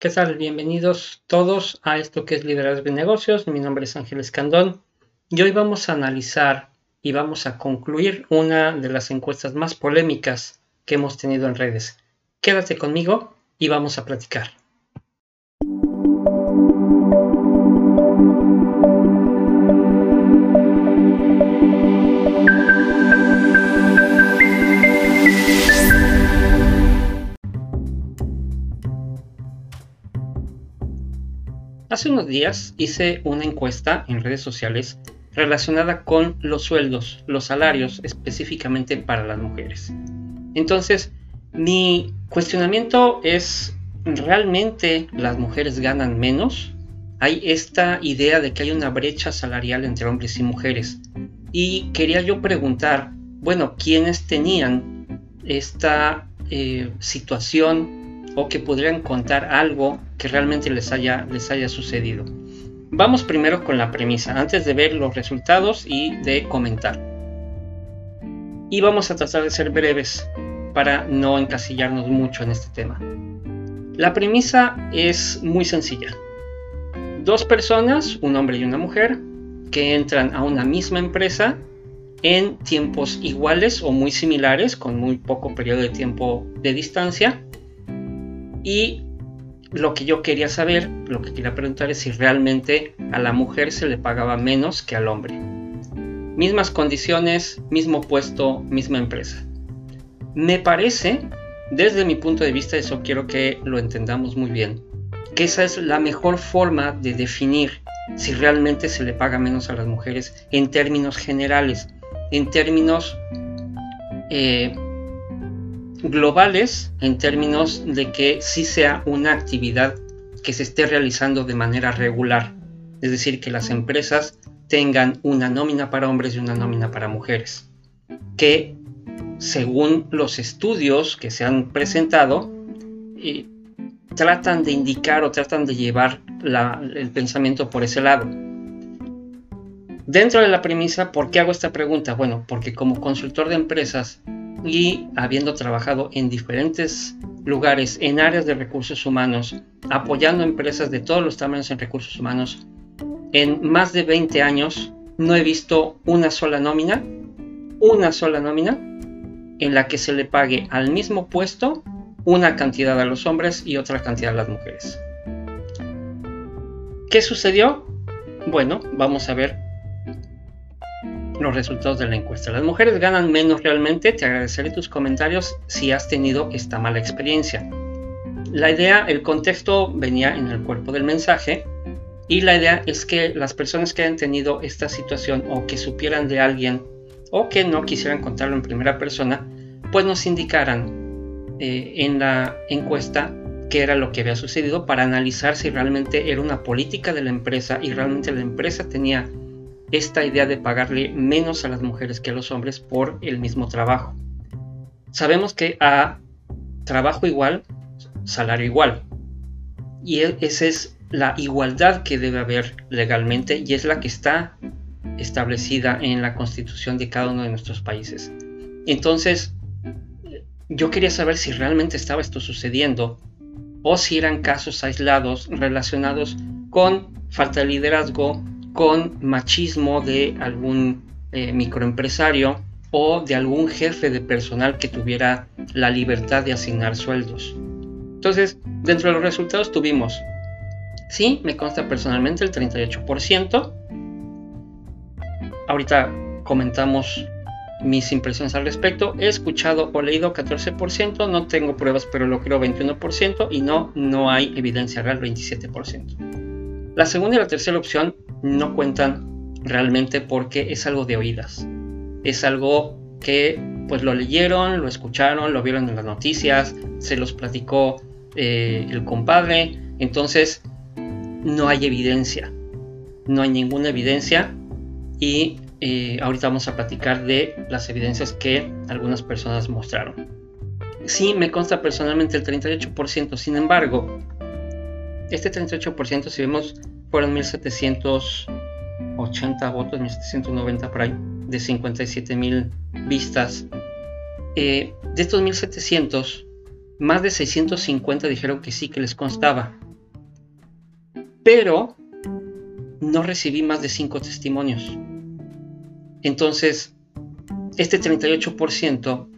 ¿Qué tal? Bienvenidos todos a esto que es Liderazgo de Negocios. Mi nombre es Ángel Escandón y hoy vamos a analizar y vamos a concluir una de las encuestas más polémicas que hemos tenido en redes. Quédate conmigo y vamos a platicar. Hace unos días hice una encuesta en redes sociales relacionada con los sueldos, los salarios específicamente para las mujeres. Entonces, mi cuestionamiento es, ¿realmente las mujeres ganan menos? Hay esta idea de que hay una brecha salarial entre hombres y mujeres. Y quería yo preguntar, bueno, ¿quiénes tenían esta eh, situación o que podrían contar algo que realmente les haya, les haya sucedido. Vamos primero con la premisa, antes de ver los resultados y de comentar. Y vamos a tratar de ser breves para no encasillarnos mucho en este tema. La premisa es muy sencilla. Dos personas, un hombre y una mujer, que entran a una misma empresa en tiempos iguales o muy similares, con muy poco periodo de tiempo de distancia, y lo que yo quería saber, lo que quería preguntar es si realmente a la mujer se le pagaba menos que al hombre. Mismas condiciones, mismo puesto, misma empresa. Me parece, desde mi punto de vista, eso quiero que lo entendamos muy bien, que esa es la mejor forma de definir si realmente se le paga menos a las mujeres en términos generales, en términos eh, globales en términos de que sí sea una actividad que se esté realizando de manera regular, es decir, que las empresas tengan una nómina para hombres y una nómina para mujeres, que según los estudios que se han presentado, eh, tratan de indicar o tratan de llevar el pensamiento por ese lado. Dentro de la premisa, ¿por qué hago esta pregunta? Bueno, porque como consultor de empresas y habiendo trabajado en diferentes lugares en áreas de recursos humanos, apoyando empresas de todos los tamaños en recursos humanos, en más de 20 años no he visto una sola nómina, una sola nómina en la que se le pague al mismo puesto una cantidad a los hombres y otra cantidad a las mujeres. ¿Qué sucedió? Bueno, vamos a ver los resultados de la encuesta. Las mujeres ganan menos realmente. Te agradeceré tus comentarios si has tenido esta mala experiencia. La idea, el contexto venía en el cuerpo del mensaje y la idea es que las personas que hayan tenido esta situación o que supieran de alguien o que no quisieran contarlo en primera persona, pues nos indicaran eh, en la encuesta qué era lo que había sucedido para analizar si realmente era una política de la empresa y realmente la empresa tenía esta idea de pagarle menos a las mujeres que a los hombres por el mismo trabajo. Sabemos que a trabajo igual, salario igual. Y e, esa es la igualdad que debe haber legalmente y es la que está establecida en la constitución de cada uno de nuestros países. Entonces, yo quería saber si realmente estaba esto sucediendo o si eran casos aislados relacionados con falta de liderazgo, con machismo de algún eh, microempresario o de algún jefe de personal que tuviera la libertad de asignar sueldos. Entonces, dentro de los resultados tuvimos, sí, me consta personalmente el 38%. Ahorita comentamos mis impresiones al respecto. He escuchado o leído 14%, no tengo pruebas, pero lo creo 21% y no, no hay evidencia real 27%. La segunda y la tercera opción no cuentan realmente porque es algo de oídas. Es algo que pues lo leyeron, lo escucharon, lo vieron en las noticias, se los platicó eh, el compadre, entonces no hay evidencia, no hay ninguna evidencia y eh, ahorita vamos a platicar de las evidencias que algunas personas mostraron. Sí, me consta personalmente el 38%, sin embargo, este 38% si vemos fueron 1780 votos, 1790 por ahí, de 57 mil vistas. Eh, de estos 1700, más de 650 dijeron que sí, que les constaba pero no recibí más de 5 testimonios. Entonces, este 38%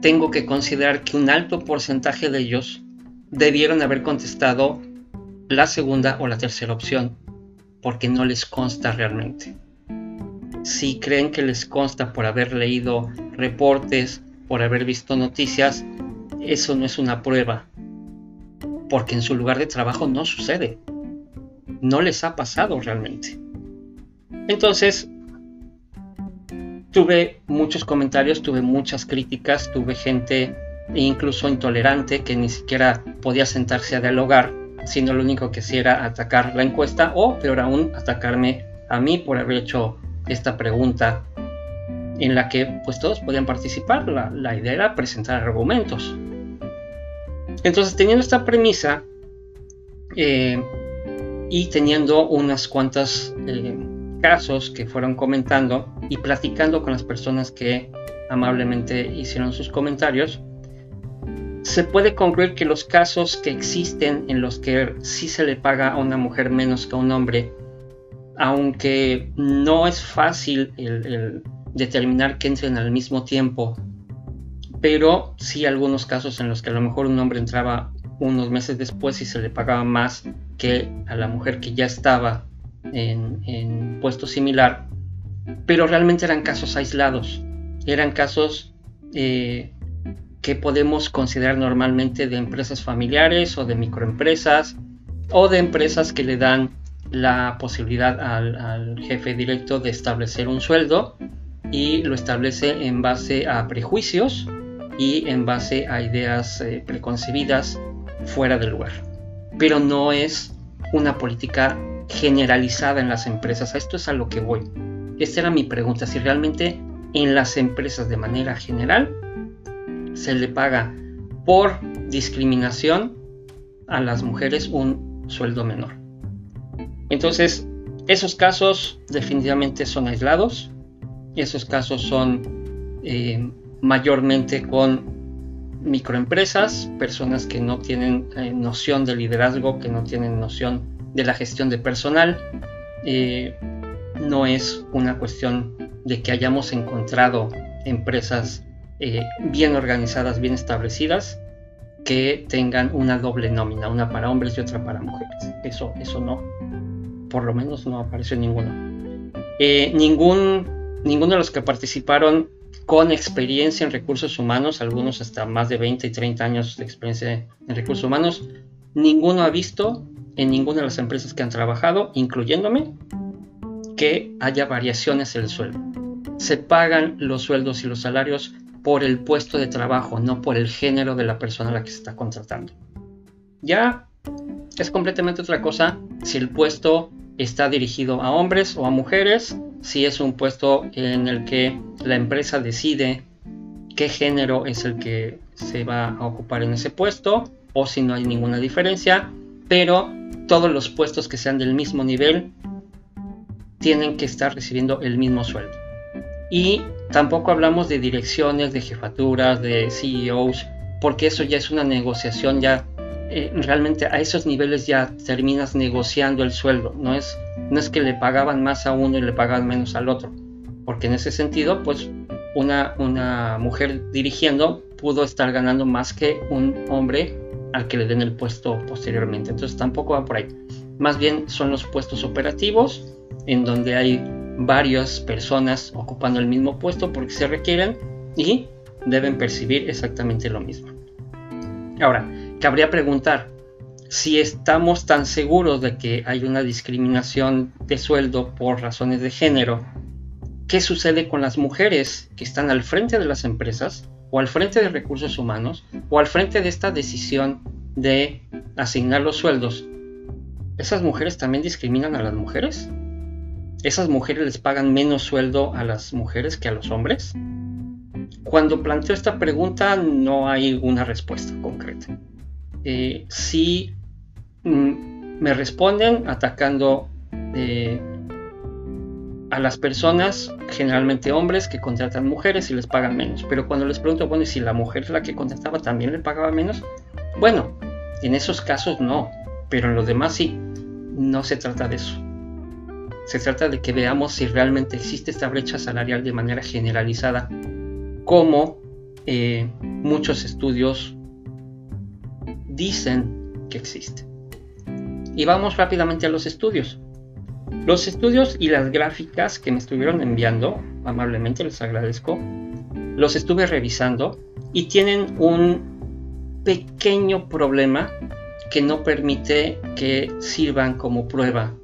tengo que considerar que un alto porcentaje de ellos debieron haber contestado la segunda o la tercera opción, porque no les consta realmente. Si creen que les consta por haber leído reportes, por haber visto noticias, eso no es una prueba, porque en su lugar de trabajo no sucede. No les ha pasado realmente. Entonces, tuve muchos comentarios, tuve muchas críticas, tuve gente incluso intolerante que ni siquiera podía sentarse a dialogar, sino lo único que hacía era atacar la encuesta o, peor aún, atacarme a mí por haber hecho esta pregunta en la que pues todos podían participar. La, idea era presentar argumentos. Entonces, teniendo esta premisa eh, y teniendo unas cuantas eh, casos que fueron comentando y platicando con las personas que amablemente hicieron sus comentarios, se puede concluir que los casos que existen en los que sí se le paga a una mujer menos que a un hombre, aunque no es fácil determinar que entren al mismo tiempo, pero sí algunos casos en los que a lo mejor un hombre entraba unos meses después y se le pagaba más que a la mujer que ya estaba en, puesto similar, pero realmente eran casos aislados, eran casos eh, que podemos considerar normalmente de empresas familiares o de microempresas o de empresas que le dan la posibilidad al, jefe directo de establecer un sueldo y lo establece en base a prejuicios y en base a ideas eh, preconcebidas fuera del lugar. Pero no es una política generalizada en las empresas. A esto es a lo que voy. Esta era mi pregunta, si realmente en las empresas de manera general se le paga por discriminación a las mujeres un sueldo menor. Entonces, esos casos definitivamente son aislados, esos casos son eh, mayormente con microempresas, personas que no tienen eh, noción de liderazgo, que no tienen noción de la gestión de personal. Eh, no es una cuestión de que hayamos encontrado empresas bien organizadas, bien establecidas, que tengan una doble nómina, una para hombres y otra para mujeres. Eso, eso no por lo menos no apareció ninguno. Eh, ningún, ninguno de los que participaron con experiencia en recursos humanos, algunos hasta más de 20 y 30 años de experiencia en recursos humanos, ninguno ha visto en ninguna de las empresas que han trabajado, incluyéndome, que haya variaciones en el sueldo. Se pagan los sueldos y los salarios por el puesto de trabajo, no por el género de la persona a la que se está contratando. Ya es completamente otra cosa si el puesto está dirigido a hombres o a mujeres, si es un puesto en el que la empresa decide qué género es el que se va a ocupar en ese puesto o si no hay ninguna diferencia, pero todos los puestos que sean del mismo nivel tienen que estar recibiendo el mismo sueldo. Y tampoco hablamos de direcciones, de jefaturas, de CEOs, porque eso ya es una negociación ya eh, realmente a esos niveles ya terminas negociando el sueldo. No es, no es que le pagaban más a uno y le pagaban menos al otro. Porque en ese sentido, pues una, una mujer dirigiendo pudo estar ganando más que un hombre al que le den el puesto posteriormente. Entonces tampoco va por ahí. Más bien son los puestos operativos en donde hay varias personas ocupando el mismo puesto porque se requieren y deben percibir exactamente lo mismo. Ahora, cabría preguntar, si estamos tan seguros de que hay una discriminación de sueldo por razones de género, ¿qué sucede con las mujeres que están al frente de las empresas o al frente de recursos humanos o al frente de esta decisión de asignar los sueldos? ¿Esas mujeres también discriminan a las mujeres? ¿Esas mujeres les pagan menos sueldo a las mujeres que a los hombres? Cuando planteo esta pregunta no hay una respuesta concreta. Eh, si mm, me responden atacando eh, a las personas, generalmente hombres, que contratan mujeres y les pagan menos. Pero cuando les pregunto, bueno, si la mujer es la que contrataba también le pagaba menos, bueno, en esos casos no, pero en los demás sí. no se trata de eso. Se trata de que veamos si realmente existe esta brecha salarial de manera generalizada, como eh, muchos estudios dicen que existe. Y vamos rápidamente a los estudios. Los estudios y las gráficas que me estuvieron enviando, amablemente les agradezco, los estuve revisando y tienen un pequeño problema que no permite que sirvan como prueba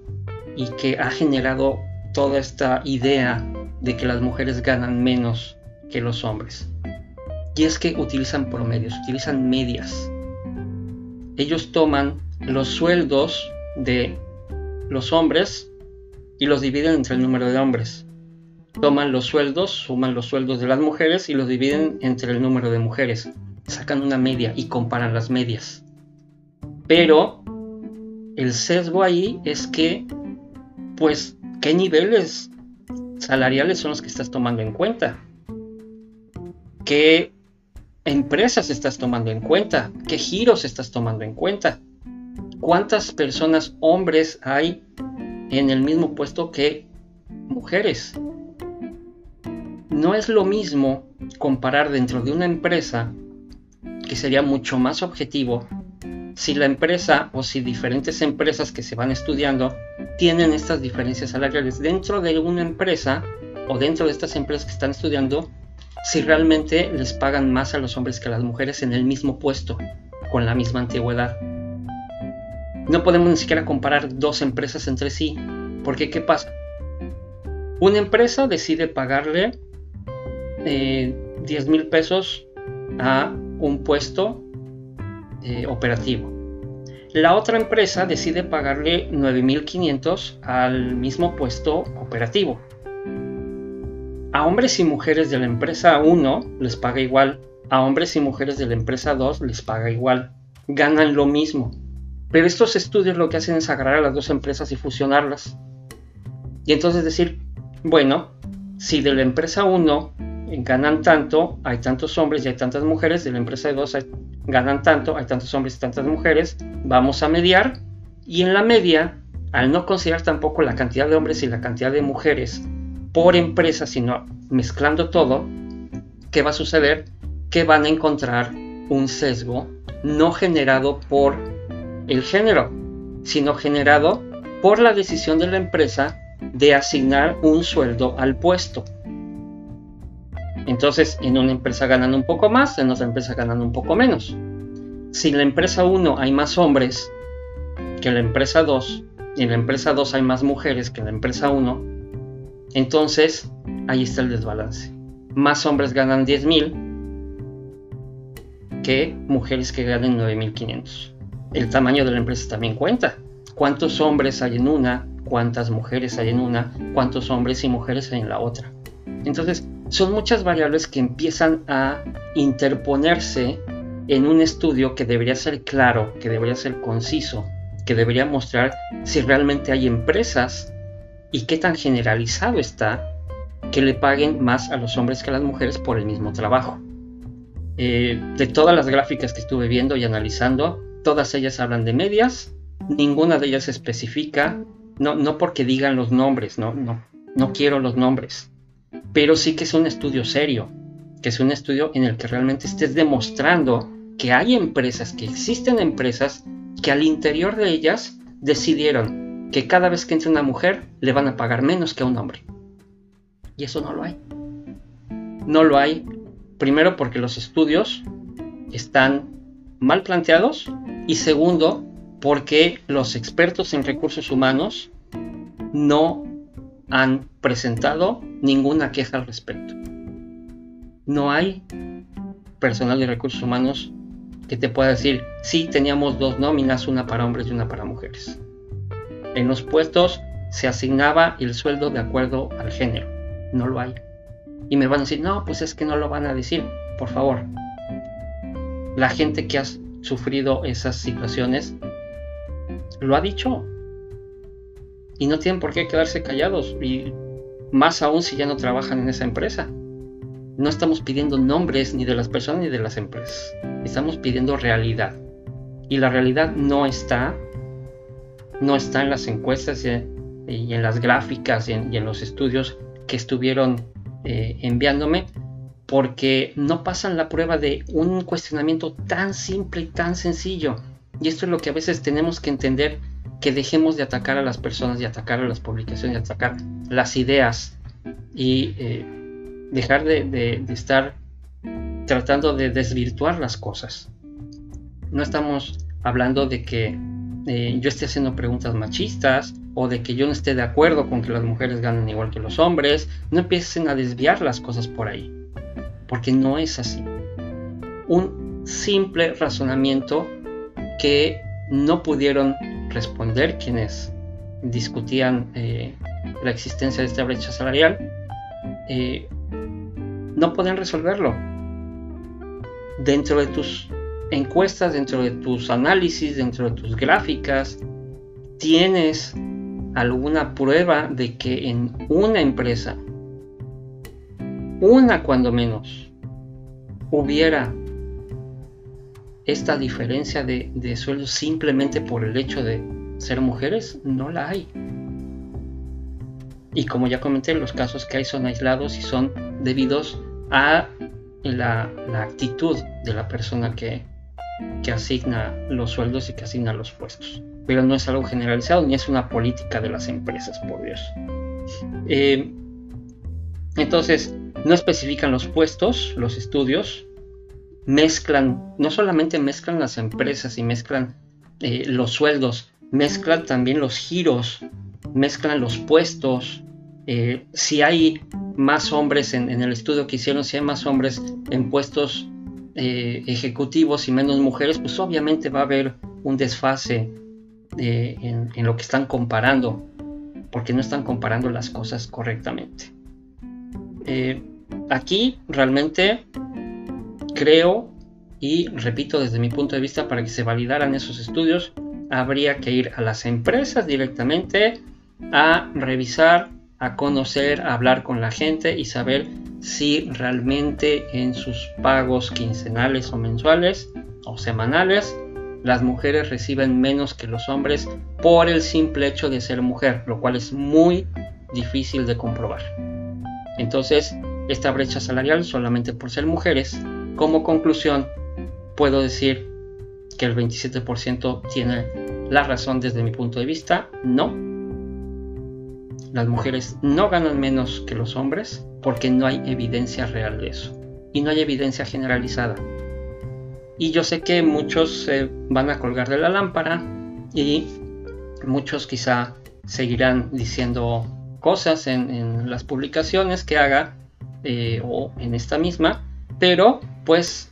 y que ha generado toda esta idea de que las mujeres ganan menos que los hombres. Y es que utilizan promedios, utilizan medias. Ellos toman los sueldos de los hombres y los dividen entre el número de hombres. Toman los sueldos, suman los sueldos de las mujeres y los dividen entre el número de mujeres. Sacan una media y comparan las medias. Pero el sesgo ahí es que, pues, ¿qué niveles salariales son los que estás tomando en cuenta? ¿Qué empresas estás tomando en cuenta? ¿Qué giros estás tomando en cuenta? ¿Cuántas personas hombres hay en el mismo puesto que mujeres? No es lo mismo comparar dentro de una empresa, que sería mucho más objetivo, si la empresa o si diferentes empresas que se van estudiando tienen estas diferencias salariales dentro de una empresa o dentro de estas empresas que están estudiando, si realmente les pagan más a los hombres que a las mujeres en el mismo puesto, con la misma antigüedad. No podemos ni siquiera comparar dos empresas entre sí, porque ¿qué pasa? Una empresa decide pagarle 10 eh, mil pesos a un puesto eh, operativo. La otra empresa decide pagarle 9.500 al mismo puesto operativo. A hombres y mujeres de la empresa 1 les paga igual, a hombres y mujeres de la empresa 2 les paga igual. Ganan lo mismo. Pero estos estudios lo que hacen es agarrar a las dos empresas y fusionarlas. Y entonces decir, bueno, si de la empresa 1 ganan tanto, hay tantos hombres y hay tantas mujeres, de la empresa 2 ganan tanto, hay tantos hombres y tantas mujeres, vamos a mediar. Y en la media, al no considerar tampoco la cantidad de hombres y la cantidad de mujeres, por empresa, sino mezclando todo, ¿qué va a suceder? Que van a encontrar un sesgo no generado por el género, sino generado por la decisión de la empresa de asignar un sueldo al puesto. Entonces, en una empresa ganan un poco más, en otra empresa ganan un poco menos. Si en la empresa 1 hay más hombres que en la empresa 2, y en la empresa 2 hay más mujeres que en la empresa 1, entonces, ahí está el desbalance. Más hombres ganan 10.000 que mujeres que ganen 9.500. El tamaño de la empresa también cuenta. ¿Cuántos hombres hay en una? ¿Cuántas mujeres hay en una? ¿Cuántos hombres y mujeres hay en la otra? Entonces, son muchas variables que empiezan a interponerse en un estudio que debería ser claro, que debería ser conciso, que debería mostrar si realmente hay empresas y qué tan generalizado está que le paguen más a los hombres que a las mujeres por el mismo trabajo. Eh, de todas las gráficas que estuve viendo y analizando, todas ellas hablan de medias, ninguna de ellas especifica, no, no porque digan los nombres, no, no, no quiero los nombres, pero sí que es un estudio serio, que es un estudio en el que realmente estés demostrando que hay empresas, que existen empresas que al interior de ellas decidieron que cada vez que entre una mujer le van a pagar menos que a un hombre. Y eso no lo hay. No lo hay, primero porque los estudios están mal planteados y segundo porque los expertos en recursos humanos no han presentado ninguna queja al respecto. No hay personal de recursos humanos que te pueda decir, sí, teníamos dos nóminas, una para hombres y una para mujeres. En los puestos se asignaba el sueldo de acuerdo al género. No lo hay. Y me van a decir, no, pues es que no lo van a decir. Por favor. La gente que ha sufrido esas situaciones lo ha dicho. Y no tienen por qué quedarse callados. Y más aún si ya no trabajan en esa empresa. No estamos pidiendo nombres ni de las personas ni de las empresas. Estamos pidiendo realidad. Y la realidad no está no está en las encuestas y, en las gráficas y en, los estudios que estuvieron eh, enviándome porque no pasan la prueba de un cuestionamiento tan simple y tan sencillo. Y esto es lo que a veces tenemos que entender, que dejemos de atacar a las personas y atacar a las publicaciones y atacar las ideas y eh, dejar de, estar tratando de desvirtuar las cosas. No estamos hablando de que eh, yo esté haciendo preguntas machistas o de que yo no esté de acuerdo con que las mujeres ganen igual que los hombres. No empiecen a desviar las cosas por ahí porque no es así. Un simple razonamiento que no pudieron responder quienes discutían eh, la existencia de esta brecha salarial, eh, no pueden resolverlo. Dentro de tus encuestas, dentro de tus análisis, dentro de tus gráficas, tienes alguna prueba de que en una empresa una cuando menos, hubiera esta diferencia de, de sueldo simplemente por el hecho de ser mujeres, no la hay. Y como ya comenté, los casos que hay son aislados y son debidos a la, actitud de la persona que, asigna los sueldos y que asigna los puestos. Pero no es algo generalizado ni es una política de las empresas, por Dios. Eh, entonces, no especifican los puestos, los estudios, mezclan, no solamente mezclan las empresas y mezclan eh, los sueldos, mezclan también los giros, mezclan los puestos. Eh, si hay más hombres en, el estudio que hicieron, si hay más hombres en puestos eh, ejecutivos y menos mujeres, pues obviamente va a haber un desfase en, lo que están comparando, porque no están comparando las cosas correctamente. Aquí realmente creo y repito desde mi punto de vista para que se validaran esos estudios habría que ir a las empresas directamente a revisar, a conocer, a hablar con la gente y saber si realmente en sus pagos quincenales o mensuales o semanales las mujeres reciben menos que los hombres por el simple hecho de ser mujer, lo cual es muy difícil de comprobar. Entonces, esta brecha salarial solamente por ser mujeres, como conclusión, puedo decir que el 27% tiene la razón desde mi punto de vista, no. Las mujeres no ganan menos que los hombres porque no hay evidencia real de eso. Y no hay evidencia generalizada. Y yo sé que muchos se van a colgar de la lámpara y muchos quizá seguirán diciendo cosas en, las publicaciones que haga eh, o en esta misma, pero pues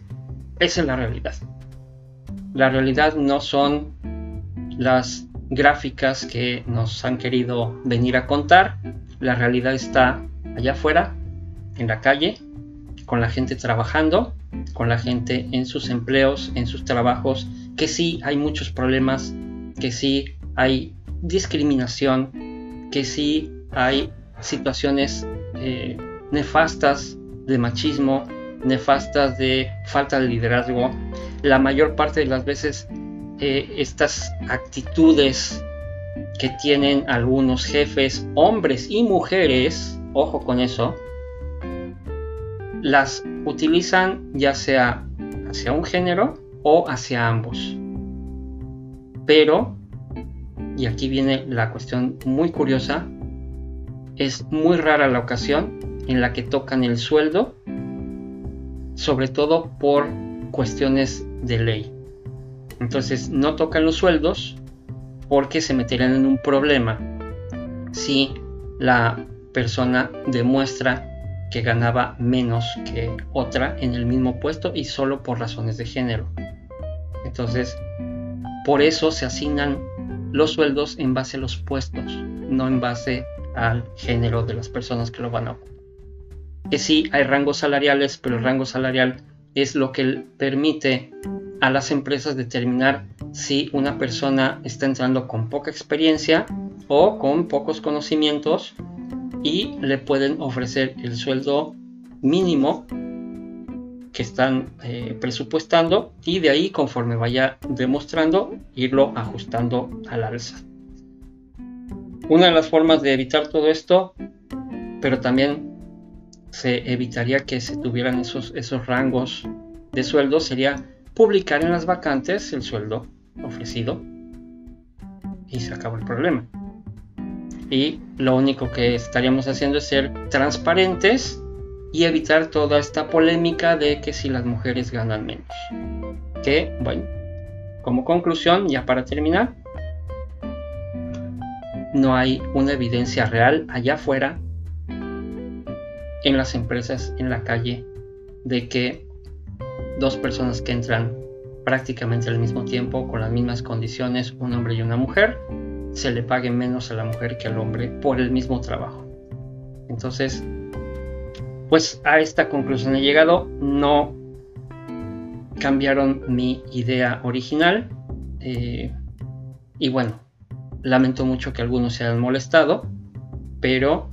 esa es la realidad. La realidad no son las gráficas que nos han querido venir a contar, la realidad está allá afuera, en la calle, con la gente trabajando, con la gente en sus empleos, en sus trabajos, que sí hay muchos problemas, que sí hay discriminación, que sí hay situaciones eh, nefastas de machismo, nefastas de falta de liderazgo. La mayor parte de las veces eh, estas actitudes que tienen algunos jefes, hombres y mujeres, ojo con eso, las utilizan ya sea hacia un género o hacia ambos. Pero, y aquí viene la cuestión muy curiosa, es muy rara la ocasión en la que tocan el sueldo, sobre todo por cuestiones de ley. Entonces no tocan los sueldos porque se meterían en un problema si la persona demuestra que ganaba menos que otra en el mismo puesto y solo por razones de género. Entonces, por eso se asignan los sueldos en base a los puestos, no en base al género de las personas que lo van a ocupar. Que sí hay rangos salariales, pero el rango salarial es lo que permite a las empresas determinar si una persona está entrando con poca experiencia o con pocos conocimientos y le pueden ofrecer el sueldo mínimo que están eh, presupuestando y de ahí conforme vaya demostrando irlo ajustando al alza. Una de las formas de evitar todo esto, pero también se evitaría que se tuvieran esos, esos rangos de sueldo, sería publicar en las vacantes el sueldo ofrecido y se acabó el problema. Y lo único que estaríamos haciendo es ser transparentes y evitar toda esta polémica de que si las mujeres ganan menos. Que, bueno, como conclusión, ya para terminar, no hay una evidencia real allá afuera, en las empresas, en la calle, de que dos personas que entran prácticamente al mismo tiempo, con las mismas condiciones, un hombre y una mujer, se le pague menos a la mujer que al hombre por el mismo trabajo. Entonces, pues a esta conclusión he llegado. No cambiaron mi idea original. Eh, y bueno, lamento mucho que algunos se hayan molestado, pero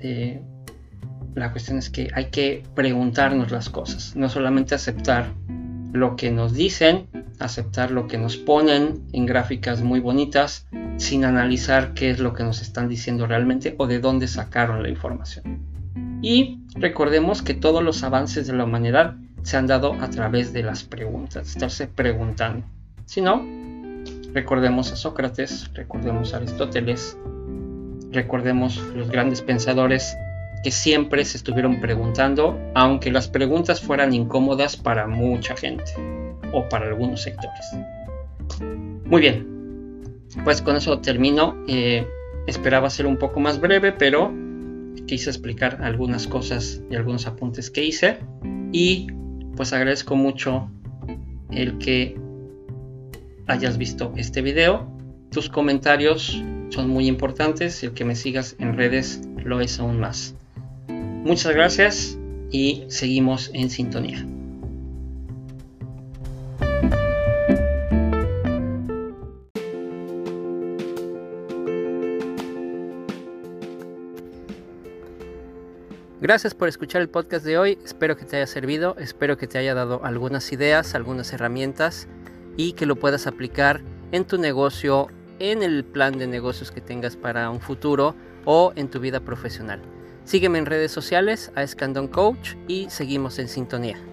eh, la cuestión es que hay que preguntarnos las cosas, no solamente aceptar lo que nos dicen, aceptar lo que nos ponen en gráficas muy bonitas, sin analizar qué es lo que nos están diciendo realmente o de dónde sacaron la información. Y recordemos que todos los avances de la humanidad se han dado a través de las preguntas, estarse preguntando. Si no, recordemos a Sócrates, recordemos a Aristóteles, recordemos los grandes pensadores que siempre se estuvieron preguntando, aunque las preguntas fueran incómodas para mucha gente o para algunos sectores. Muy bien, pues con eso termino. Eh, esperaba ser un poco más breve, pero quise explicar algunas cosas y algunos apuntes que hice. Y pues agradezco mucho el que hayas visto este video. Tus comentarios son muy importantes y el que me sigas en redes lo es aún más. Muchas gracias y seguimos en sintonía. Gracias por escuchar el podcast de hoy, espero que te haya servido, espero que te haya dado algunas ideas, algunas herramientas y que lo puedas aplicar en tu negocio, en el plan de negocios que tengas para un futuro o en tu vida profesional. Sígueme en redes sociales a Escandon Coach y seguimos en sintonía.